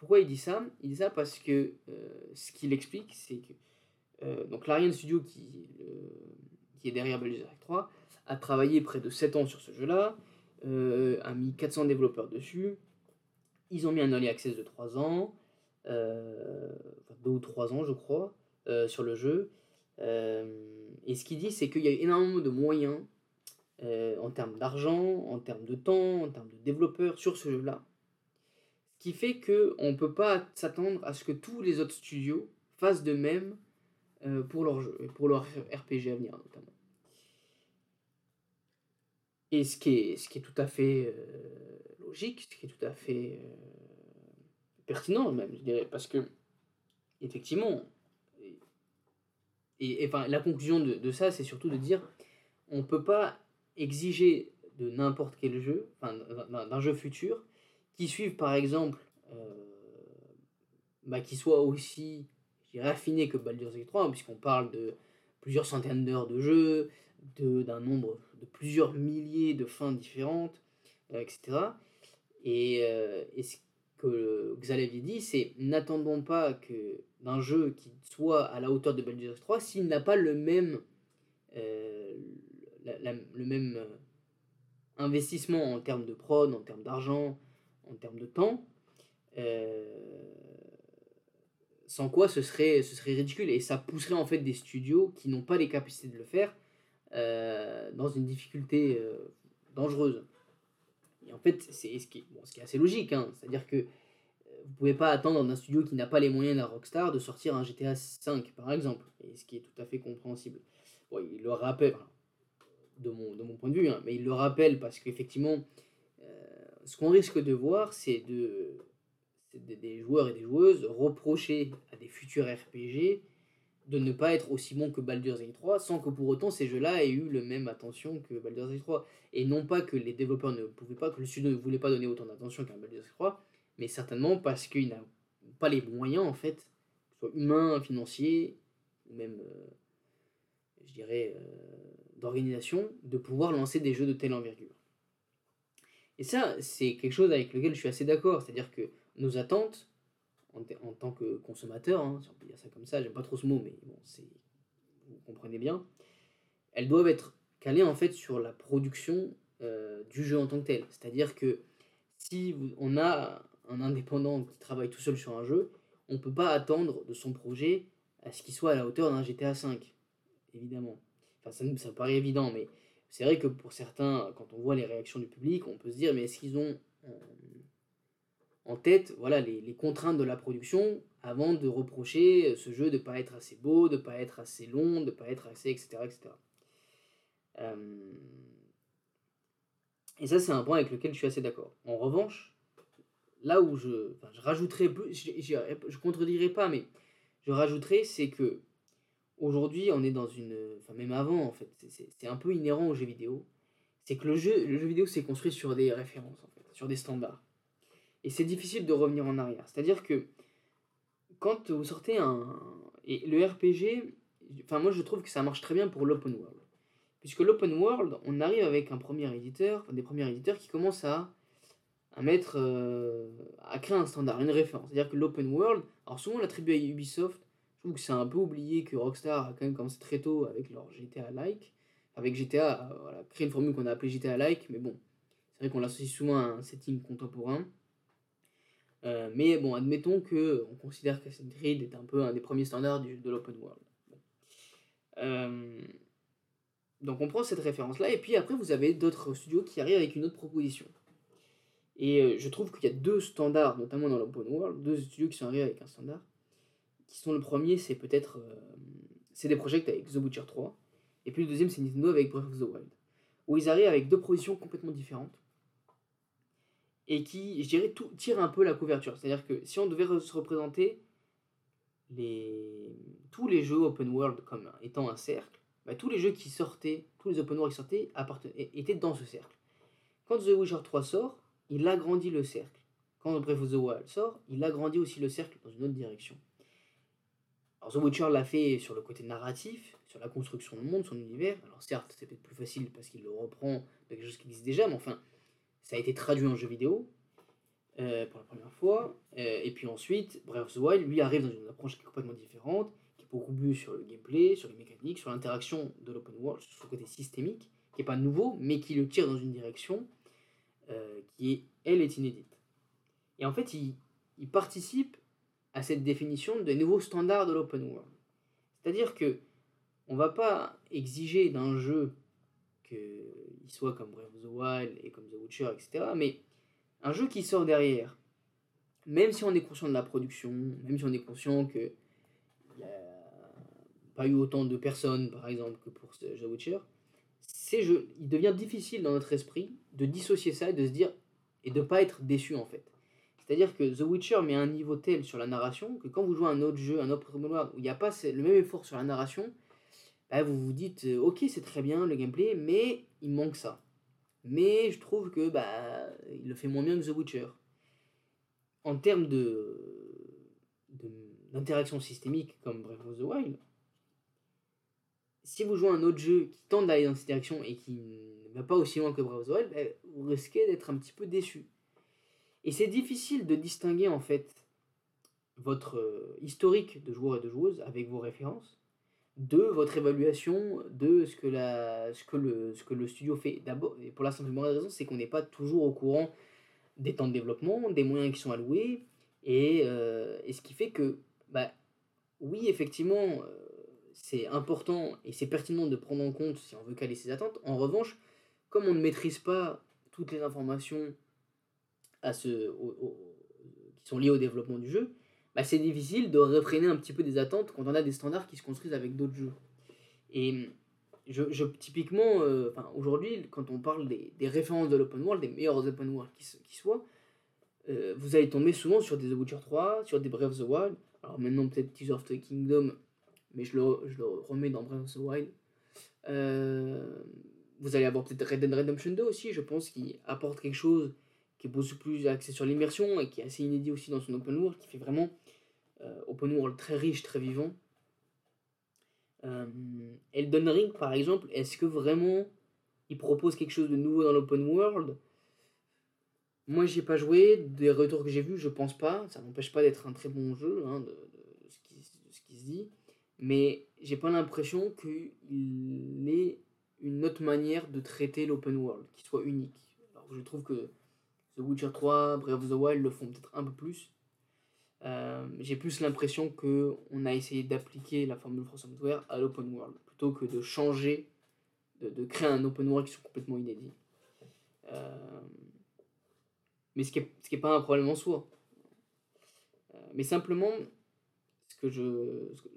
Pourquoi il dit ça? Il dit ça parce que euh, ce qu'il explique, c'est que euh, donc l'Ariane Studio qui, est derrière Baldur's Gate 3 a travaillé près de 7 ans sur ce jeu-là, a mis 400 développeurs dessus, ils ont mis un early access de 3 ans, euh, 2 ou 3 ans je crois, sur le jeu. et ce qu'il dit, c'est qu'il y a énormément de moyens en termes d'argent, en termes de temps, en termes de développeurs sur ce jeu-là. Qui fait qu'on ne peut pas s'attendre à ce que tous les autres studios fassent de même pour leur jeu, pour leur RPG à venir notamment. Et ce qui est, tout à fait logique, ce qui est tout à fait pertinent même, je dirais, parce que effectivement, et, enfin, la conclusion de, ça, c'est surtout de dire on peut pas exiger de n'importe quel jeu, d'un jeu futur, qui suive par exemple, euh, bah, qui soit aussi raffiné que Baldur's Gate 3, hein, puisqu'on parle de plusieurs centaines d'heures de jeu, d'un nombre de plusieurs milliers de fins différentes, euh, etc. Et, euh, et, ce que Xalavier dit, c'est n'attendons pas que d'un jeu qui soit à la hauteur de Baldur's Gate 3 s'il n'a pas le même le même investissement en termes de prod, en termes d'argent, en termes de temps, euh, sans quoi ce serait, ce serait ridicule et ça pousserait en fait des studios qui n'ont pas les capacités de le faire euh, dans une difficulté dangereuse. Et en fait, c'est ce bon, ce qui est assez logique, hein, c'est-à-dire que vous pouvez pas attendre d'un studio qui n'a pas les moyens d'un Rockstar de sortir un GTA 5 par exemple, et ce qui est tout à fait compréhensible. Bon, il le rappelle, de mon, de mon point de vue, hein, mais il le rappelle parce qu'effectivement, euh, ce qu'on risque de voir, c'est de, des joueurs et des joueuses reprocher à des futurs RPG de ne pas être aussi bons que Baldur's Gate 3 sans que pour autant ces jeux-là aient eu le même attention que Baldur's Gate 3. Et non pas que les développeurs ne pouvaient pas, que le studio ne voulait pas donner autant d'attention qu'un Baldur's Gate 3, mais certainement parce qu'il n'a pas les moyens en fait, soit humains, financiers, ou même, euh, je dirais, euh, d'organisation de pouvoir lancer des jeux de telle envergure. Et ça, c'est quelque chose avec lequel je suis assez d'accord. C'est-à-dire que nos attentes, en, tant que consommateur, hein, si on peut dire ça comme ça, j'aime pas trop ce mot, mais bon, vous comprenez bien, elles doivent être calées en fait sur la production euh, du jeu en tant que tel. C'est-à-dire que si on a un indépendant qui travaille tout seul sur un jeu, on ne peut pas attendre de son projet à ce qu'il soit à la hauteur d'un GTA V, évidemment. Enfin, ça, ça paraît évident, mais c'est vrai que pour certains, quand on voit les réactions du public, on peut se dire, mais est-ce qu'ils ont en tête voilà, les, contraintes de la production avant de reprocher ce jeu de ne pas être assez beau, de ne pas être assez long, de ne pas être assez, etc. etc. Euh, et ça, c'est un point avec lequel je suis assez d'accord. En revanche, là où je, je rajouterais je, pas, mais je rajouterais, c'est que aujourd'hui, on est dans une. Enfin, même avant, en fait, c'est un peu inhérent au jeu vidéo. C'est que le jeu, le jeu vidéo s'est construit sur des références, sur des standards. Et c'est difficile de revenir en arrière. C'est-à-dire que quand vous sortez un. Et le RPG, enfin, moi je trouve que ça marche très bien pour l'open world. Puisque l'open world, on arrive avec un premier éditeur, des premiers éditeurs qui commencent à, à mettre. Euh, à créer un standard, une référence. C'est-à-dire que l'open world, alors souvent l'attribue à Ubisoft je trouve que c'est un peu oublié que Rockstar a quand même commencé très tôt avec leur GTA-like. Avec GTA, euh, voilà, créé une formule qu'on a appelée GTA-like, mais bon, c'est vrai qu'on l'associe souvent à un setting contemporain. Euh, mais bon, admettons que on considère qu'Assassin's Creed est un peu un des premiers standards du, de l'open world. Euh, donc on prend cette référence-là, et puis après vous avez d'autres studios qui arrivent avec une autre proposition. Et je trouve qu'il y a deux standards, notamment dans l'open world, deux studios qui sont arrivés avec un standard qui sont le premier, c'est peut-être euh, c'est des projets avec The Witcher 3, et puis le deuxième, c'est Nintendo avec Breath of the Wild, où ils arrivent avec deux propositions complètement différentes, et qui, je dirais, tirent un peu la couverture. C'est-à-dire que si on devait se représenter les, tous les jeux open world comme étant un cercle, bah, tous les jeux qui sortaient, tous les open world qui sortaient étaient dans ce cercle. Quand The Witcher 3 sort, il agrandit le cercle. Quand Breath of the Wild sort, il agrandit aussi le cercle dans une autre direction. Alors The Witcher l'a fait sur le côté narratif, sur la construction du monde, son univers. Alors certes, c'est peut-être plus facile parce qu'il le reprend de quelque chose qui existe déjà, mais enfin, ça a été traduit en jeu vidéo euh, pour la première fois. Euh, et puis ensuite, Breath of the Wild, lui, arrive dans une approche qui est complètement différente, qui est beaucoup plus sur le gameplay, sur les mécaniques, sur l'interaction de l'open world, sur le côté systémique, qui n'est pas nouveau, mais qui le tire dans une direction euh, qui, est, elle, est inédite. Et en fait, il, il participe à cette définition des nouveaux standards de l'open world. C'est-à-dire que on va pas exiger d'un jeu qu'il soit comme Breath of the Wild et comme The Witcher, etc. Mais un jeu qui sort derrière, même si on est conscient de la production, même si on est conscient que il a pas eu autant de personnes, par exemple, que pour The Witcher, ces jeux, il devient difficile dans notre esprit de dissocier ça et de se dire et de pas être déçu en fait. C'est-à-dire que The Witcher met un niveau tel sur la narration que quand vous jouez un autre jeu, un autre où il n'y a pas le même effort sur la narration, bah, vous vous dites euh, ok c'est très bien le gameplay, mais il manque ça. Mais je trouve que bah il le fait moins bien que The Witcher. En termes de d'interaction systémique comme Breath of the Wild, si vous jouez un autre jeu qui tente d'aller dans cette direction et qui ne va pas aussi loin que Breath of the Wild, bah, vous risquez d'être un petit peu déçu. Et c'est difficile de distinguer en fait votre euh, historique de joueur et de joueuse avec vos références de votre évaluation de ce que, la, ce que, le, ce que le studio fait. D'abord, et pour la simple raison, c'est qu'on n'est pas toujours au courant des temps de développement, des moyens qui sont alloués, et, euh, et ce qui fait que, bah, oui, effectivement, euh, c'est important et c'est pertinent de prendre en compte si on veut caler ses attentes. En revanche, comme on ne maîtrise pas toutes les informations à ce, qui sont liés au développement du jeu, bah, c'est difficile de réfréner un petit peu des attentes quand on a des standards qui se construisent avec d'autres jeux. Et je, typiquement, euh, aujourd'hui, quand on parle des, références de l'open world, des meilleurs open world qui, soient, euh, vous allez tomber souvent sur des The Witcher 3, sur des Breath of the Wild. Alors maintenant, peut-être Tears of the Kingdom, mais je le, je le remets dans Breath of the Wild. Euh, vous allez avoir peut-être Red Dead Redemption 2 aussi, je pense, qui apporte quelque chose qui est beaucoup plus axé sur l'immersion et qui est assez inédit aussi dans son open world, qui fait vraiment euh, open world très riche, très vivant. Euh, Elden Ring, par exemple, est-ce que vraiment il propose quelque chose de nouveau dans l'open world? Moi, j'ai pas joué. Des retours que j'ai vus, je pense pas. Ça n'empêche pas d'être un très bon jeu, hein, de, ce qui, ce qui se dit. Mais j'ai pas l'impression qu'il ait une autre manière de traiter l'open world, qui soit unique. Alors, je trouve que Witcher 3, Breath of the Wild le font peut-être un peu plus. Euh, j'ai plus l'impression qu'on a essayé d'appliquer la formule From Software à l'open world plutôt que de changer, de, créer un open world qui soit complètement inédit. Euh, mais ce qui n'est pas un problème en soi. Euh, mais simplement, ce que, je, ce que,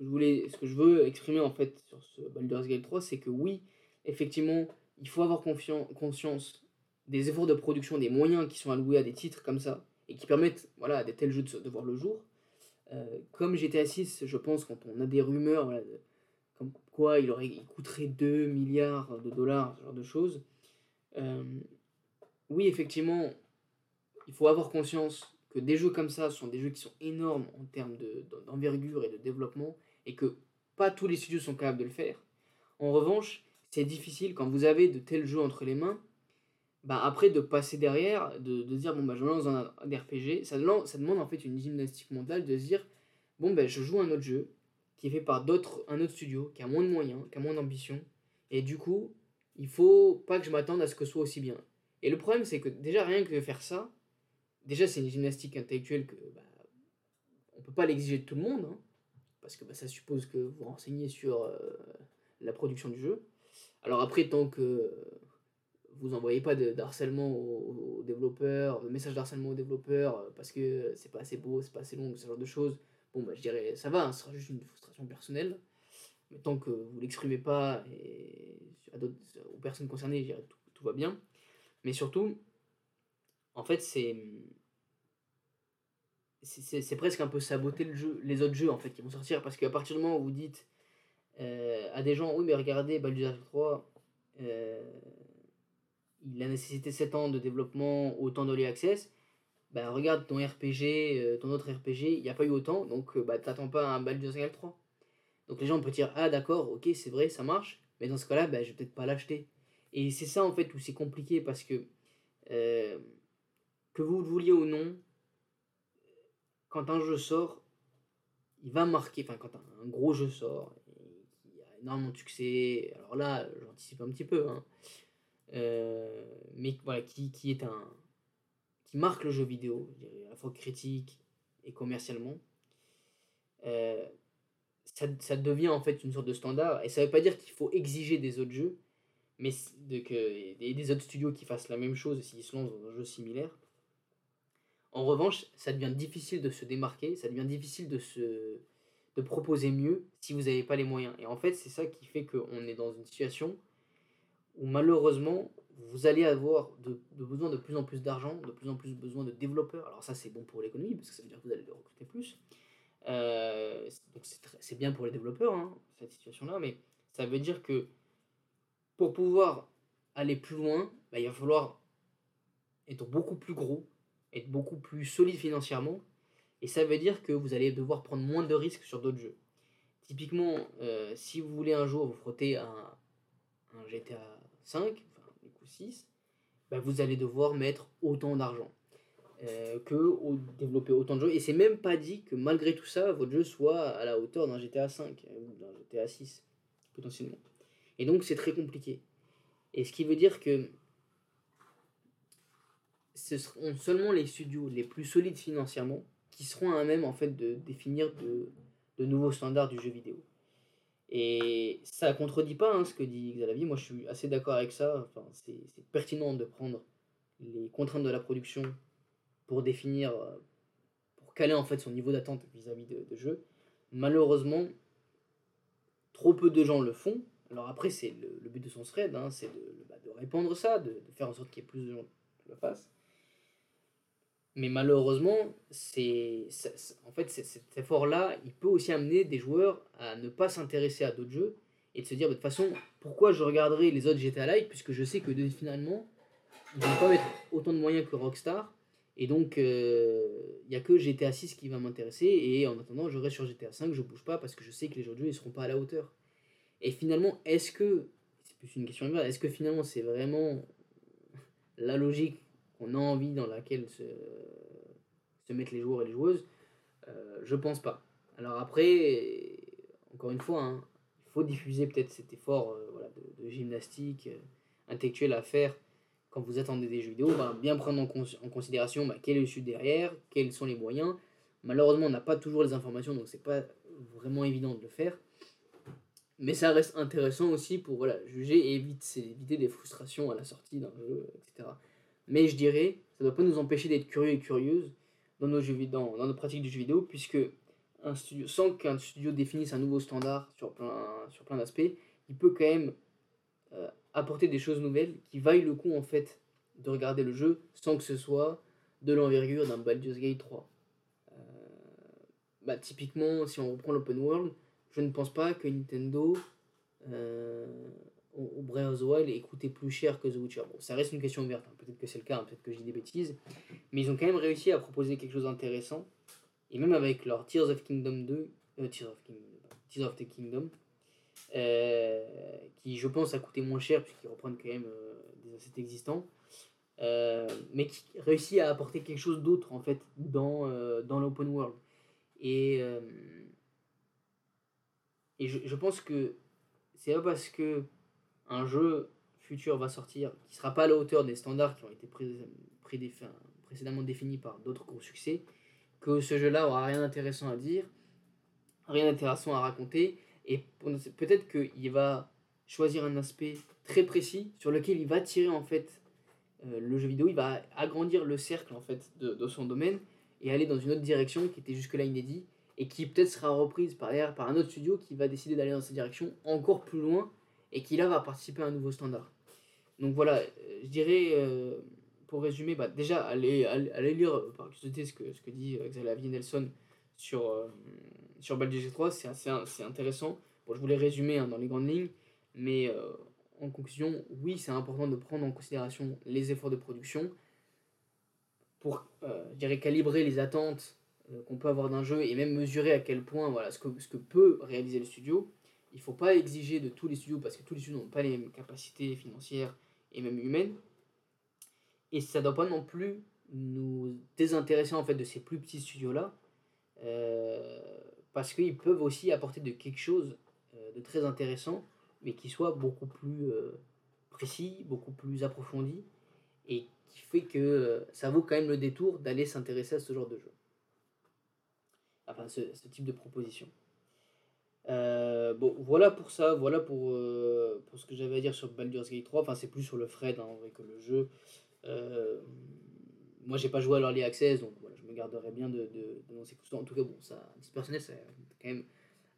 je voulais, ce que je veux exprimer en fait sur ce Baldur's Gate 3, c'est que oui, effectivement, il faut avoir conscience des efforts de production, des moyens qui sont alloués à des titres comme ça, et qui permettent voilà, à des tels jeux de, voir le jour. Euh, comme GTA 6, je pense, quand on a des rumeurs, comme quoi il, aurait, coûterait 2 milliards de dollars, ce genre de choses, euh, oui, effectivement, il faut avoir conscience que des jeux comme ça sont des jeux qui sont énormes en termes d'envergure et de développement, et que pas tous les studios sont capables de le faire. En revanche, c'est difficile quand vous avez de tels jeux entre les mains bah après de passer derrière, de, de dire bon bah je lance un, un RPG, ça, ça demande en fait une gymnastique mentale de se dire bon bah je joue un autre jeu qui est fait par d'autres, un autre studio, qui a moins de moyens, qui a moins d'ambition, et du coup il faut pas que je m'attende à ce que ce soit aussi bien. Et le problème c'est que déjà rien que faire ça, déjà c'est une gymnastique intellectuelle que bah, on peut pas l'exiger de tout le monde, hein, parce que bah, ça suppose que vous renseignez sur euh, la production du jeu. Alors après tant que vous envoyez pas de, harcèlement aux, développeurs, de message d'harcèlement aux développeurs euh, parce que c'est pas assez beau, c'est pas assez long, ce genre de choses. Bon, bah, je dirais, ça va, hein, ce sera juste une frustration personnelle. Mais tant que vous l'exprimez pas et à aux personnes concernées, je dirais, tout, tout, va bien. Mais surtout, en fait, c'est. C'est presque un peu saboter jeu, les autres jeux en fait qui vont sortir parce qu'à partir du moment où vous dites euh, à des gens oui mais regardez Baldur's 3 euh, il a nécessité 7 ans de développement, autant d'early access. Bah, regarde ton RPG, euh, ton autre RPG, il n'y a pas eu autant, donc euh, bah, t'attends pas un Baldur's Gate 3. Donc les gens peuvent dire, ah d'accord, ok, c'est vrai, ça marche, mais dans ce cas-là, bah, je vais peut-être pas l'acheter. Et c'est ça en fait où c'est compliqué parce que, euh, que vous le vouliez ou non, quand un jeu sort, il va marquer, enfin quand un gros jeu sort, il y a énormément de succès, alors là, j'anticipe un petit peu, hein, mais voilà, qui, qui est un, marque le jeu vidéo, à la fois critique et commercialement, euh, ça, devient en fait une sorte de standard. Et ça veut pas dire qu'il faut exiger des autres jeux, mais de que des, des autres studios qui fassent la même chose s'ils se lancent dans un jeu similaire. En revanche, ça devient difficile de se démarquer, ça devient difficile de se de proposer mieux si vous n'avez pas les moyens. Et en fait, c'est ça qui fait qu'on est dans une situation où malheureusement, vous allez avoir de, besoin de plus en plus d'argent, de plus en plus besoin de développeurs. Alors ça, c'est bon pour l'économie, parce que ça veut dire que vous allez recruter plus. Euh, donc c'est bien pour les développeurs, hein, cette situation-là, mais ça veut dire que pour pouvoir aller plus loin, bah, il va falloir être beaucoup plus gros, être beaucoup plus solide financièrement, et ça veut dire que vous allez devoir prendre moins de risques sur d'autres jeux. Typiquement, euh, si vous voulez un jour vous frotter un GTA 5, 6, bah, vous allez devoir mettre autant d'argent euh, que développer autant de jeux. Et c'est même pas dit que malgré tout ça, votre jeu soit à la hauteur d'un GTA 5 euh, ou d'un GTA 6, potentiellement. Et donc c'est très compliqué. Et ce qui veut dire que ce seront seulement les studios les plus solides financièrement qui seront à même en fait de définir de nouveaux standards du jeu vidéo. Et ça contredit pas hein, ce que dit Xalavier, moi je suis assez d'accord avec ça, c'est pertinent de prendre les contraintes de la production pour définir, euh, pour caler en fait son niveau d'attente vis-à-vis de, jeu. Malheureusement, trop peu de gens le font. Alors après, c'est le, but de son thread, hein, c'est de, bah, de, répandre ça, de faire en sorte qu'il y ait plus de gens qui le fassent. Mais malheureusement, c'est, en fait, cet effort-là, il peut aussi amener des joueurs à ne pas s'intéresser à d'autres jeux et de se dire, de toute façon, pourquoi je regarderai les autres GTA Live puisque je sais que finalement, ils ne vont pas mettre autant de moyens que Rockstar. Et donc, euh, il n'y a que GTA 6 qui va m'intéresser. Et en attendant, je reste sur GTA 5, je bouge pas parce que je sais que les jeux ne seront pas à la hauteur. Et finalement, est-ce que, c'est plus une question de est-ce que finalement c'est vraiment la logique on a envie dans laquelle se, mettent les joueurs et les joueuses, euh, je pense pas. Alors après, encore une fois, hein, il faut diffuser peut-être cet effort euh, de, gymnastique euh, intellectuelle à faire quand vous attendez des jeux vidéo, bah, bien prendre en, considération bah, quel est le sud derrière, quels sont les moyens. Malheureusement, on n'a pas toujours les informations, donc c'est pas vraiment évident de le faire. Mais ça reste intéressant aussi pour juger et éviter, éviter des frustrations à la sortie d'un jeu, etc. Mais je dirais, ça ne doit pas nous empêcher d'être curieux et curieuses dans nos, jeux, dans, dans nos pratiques du jeu vidéo, puisque sans qu'un studio définisse un nouveau standard sur plein, sur plein d'aspects, il peut quand même euh, apporter des choses nouvelles qui vaillent le coup en fait de regarder le jeu sans que ce soit de l'envergure d'un Baldur's Gate 3. Euh, bah, typiquement, si on reprend l'open world, je ne pense pas que Nintendo euh, au, Breath of the Wild et coûter plus cher que The Witcher. Bon, ça reste une question ouverte, hein. peut-être que c'est le cas, hein. peut-être que dis des bêtises, mais ils ont quand même réussi à proposer quelque chose d'intéressant, et même avec leur Tears of Kingdom 2, euh, Tears, of Kingdom, Tears of the Kingdom, euh, qui je pense a coûté moins cher puisqu'ils reprennent quand même euh, des assets existants, mais qui réussit à apporter quelque chose d'autre en fait dans, dans l'open world. Et, et je, je pense que c'est pas parce que un jeu futur va sortir qui sera pas à la hauteur des standards qui ont été précédemment définis par d'autres gros succès, que ce jeu-là aura rien d'intéressant à dire, rien d'intéressant à raconter, et peut-être qu'il va choisir un aspect très précis sur lequel il va tirer en fait euh, le jeu vidéo, il va agrandir le cercle en fait de, son domaine et aller dans une autre direction qui était jusque-là inédit et qui peut-être sera reprise par, par un autre studio qui va décider d'aller dans cette direction encore plus loin et qui là va participer à un nouveau standard. Donc voilà, euh, je dirais, euh, pour résumer, bah, déjà, allez, allez, lire euh, par curiosité ce que, ce que dit Xavier Nelson sur, sur Baldur's 3, c'est assez, intéressant. Bon, je voulais résumer hein, dans les grandes lignes, mais en conclusion, oui, c'est important de prendre en considération les efforts de production pour, euh, je dirais, calibrer les attentes euh, qu'on peut avoir d'un jeu et même mesurer à quel point, voilà, ce que, ce que peut réaliser le studio. Il ne faut pas exiger de tous les studios parce que tous les studios n'ont pas les mêmes capacités financières et même humaines. Et ça ne doit pas non plus nous désintéresser en fait de ces plus petits studios-là. Euh, parce qu'ils peuvent aussi apporter de quelque chose euh, de très intéressant, mais qui soit beaucoup plus euh, précis, beaucoup plus approfondi, et qui fait que ça vaut quand même le détour d'aller s'intéresser à ce genre de jeu. Enfin, ce, ce type de proposition. Bon, voilà pour ça, voilà pour, pour ce que j'avais à dire sur Baldur's Gate 3. Enfin, c'est plus sur le Fred hein, en que le jeu. moi, j'ai pas joué à l'Early Access, donc voilà, je me garderai bien de, de, de En tout cas, bon, ça, personnel, c'est quand même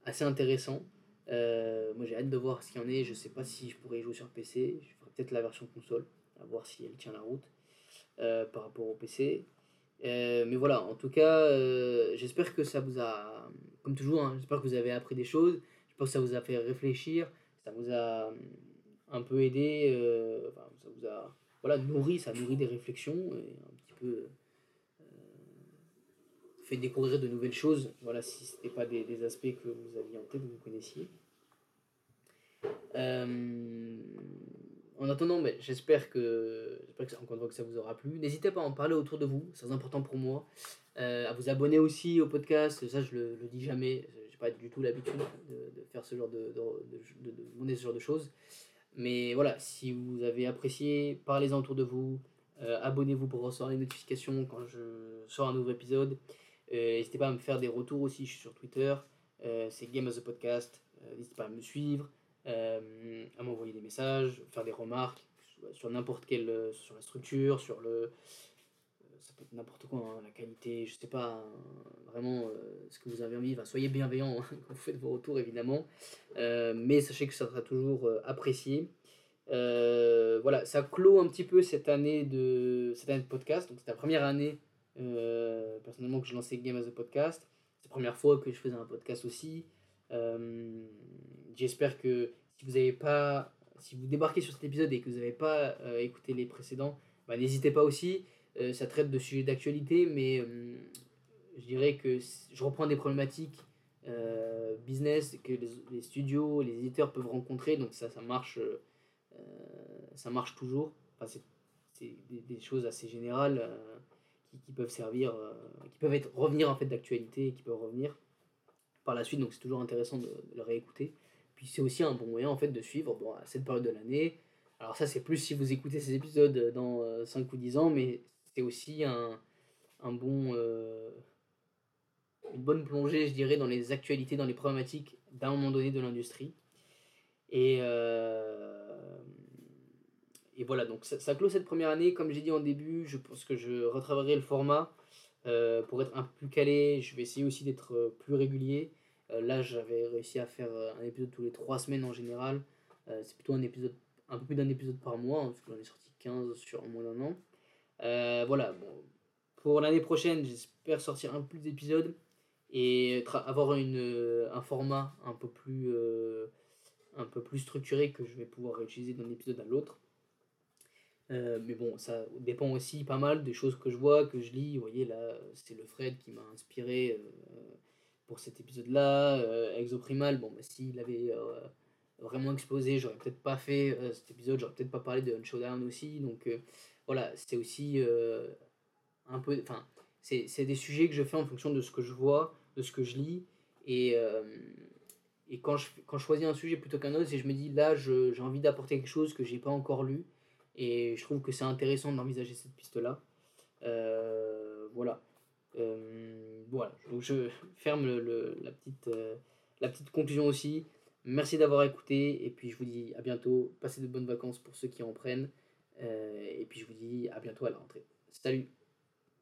assez intéressant. Euh, moi, j'ai hâte de voir ce qu'il y en est. Je sais pas si je pourrais y jouer sur PC. Je ferai peut-être la version console, à voir si elle tient la route euh, par rapport au PC. Euh, mais voilà, en tout cas, j'espère que ça vous a, comme toujours, hein, j'espère que vous avez appris des choses. J'espère que ça vous a fait réfléchir. Ça vous a un peu aidé. Ça vous a voilà, nourri, ça nourrit des réflexions et un petit peu fait découvrir de nouvelles choses, voilà, si ce n'était pas des, aspects que vous aviez en tête, que vous connaissiez. Euh, en attendant, mais j'espère que, que, encore une fois, que ça vous aura plu. N'hésitez pas à en parler autour de vous, c'est important pour moi. Euh, à vous abonner aussi au podcast, ça je le, le dis jamais, j'ai pas du tout l'habitude de, faire ce genre de, de, de, demander ce genre de choses. Mais voilà, si vous avez apprécié, parlez-en autour de vous. Euh, abonnez-vous pour recevoir les notifications quand je sors un nouveau épisode. Euh, n'hésitez pas à me faire des retours aussi, je suis sur Twitter, c'est Game as a Podcast. N'hésitez pas à me suivre, à m'envoyer des messages, faire des remarques sur n'importe quelle, sur la structure, sur le, ça peut être n'importe quoi, hein, la qualité, je sais pas hein, vraiment ce que vous avez envie. soyez bienveillants hein, quand vous faites vos retours évidemment, mais sachez que ça sera toujours apprécié. voilà, ça clôt un petit peu cette année de, cette année podcast, donc c'est la première année euh, personnellement, que je lançais Game as a Podcast. C'est la première fois que je faisais un podcast aussi. Euh, j'espère que si vous avez pas, si vous débarquez sur cet épisode et que vous n'avez pas euh, écouté les précédents, bah, n'hésitez pas aussi. ça traite de sujets d'actualité, mais je dirais que je reprends des problématiques business que les, studios, les éditeurs peuvent rencontrer, donc ça, ça marche, ça marche toujours. Enfin, c'est des, choses assez générales qui, peuvent servir, euh, qui peuvent être, revenir en fait d'actualité, qui peuvent revenir par la suite. Donc c'est toujours intéressant de, le réécouter. Puis c'est aussi un bon moyen en fait de suivre cette période de l'année. Alors ça c'est plus si vous écoutez ces épisodes dans 5 euh, ou 10 ans, mais c'est aussi un, bon, euh, une bonne plongée, je dirais, dans les actualités, dans les problématiques d'un moment donné de l'industrie. Et, voilà, donc ça, clôt cette première année. Comme j'ai dit en début, je pense que je retravaillerai le format euh, pour être un peu plus calé. Je vais essayer aussi d'être euh, plus régulier. Euh, là, j'avais réussi à faire un épisode tous les trois semaines en général. c'est plutôt un épisode, un peu plus d'un épisode par mois, hein, parce que j'en ai sorti 15 sur moins d'un an. voilà, bon. Pour l'année prochaine, j'espère sortir un peu plus d'épisodes et avoir une, un format un peu plus un peu plus structuré que je vais pouvoir réutiliser d'un épisode à l'autre. Euh, mais bon, ça dépend aussi pas mal des choses que je vois, que je lis. Vous voyez, là, c'est le Fred qui m'a inspiré euh, pour cet épisode-là. Euh, Exoprimal, bon, bah, s'il avait vraiment explosé, j'aurais peut-être pas fait cet épisode, j'aurais peut-être pas parlé de Showdown aussi. Donc voilà, c'est aussi un peu. Enfin, c'est des sujets que je fais en fonction de ce que je vois, de ce que je lis. Et, et quand, je, quand je choisis un sujet plutôt qu'un autre, c'est je me dis là, j'ai envie d'apporter quelque chose que j'ai pas encore lu et je trouve que c'est intéressant d'envisager cette piste-là. Euh, voilà. Euh, voilà. Je ferme le, la, petite, euh, la petite conclusion aussi. Merci d'avoir écouté. Et puis je vous dis à bientôt. Passez de bonnes vacances pour ceux qui en prennent. et puis je vous dis à bientôt à la rentrée. Salut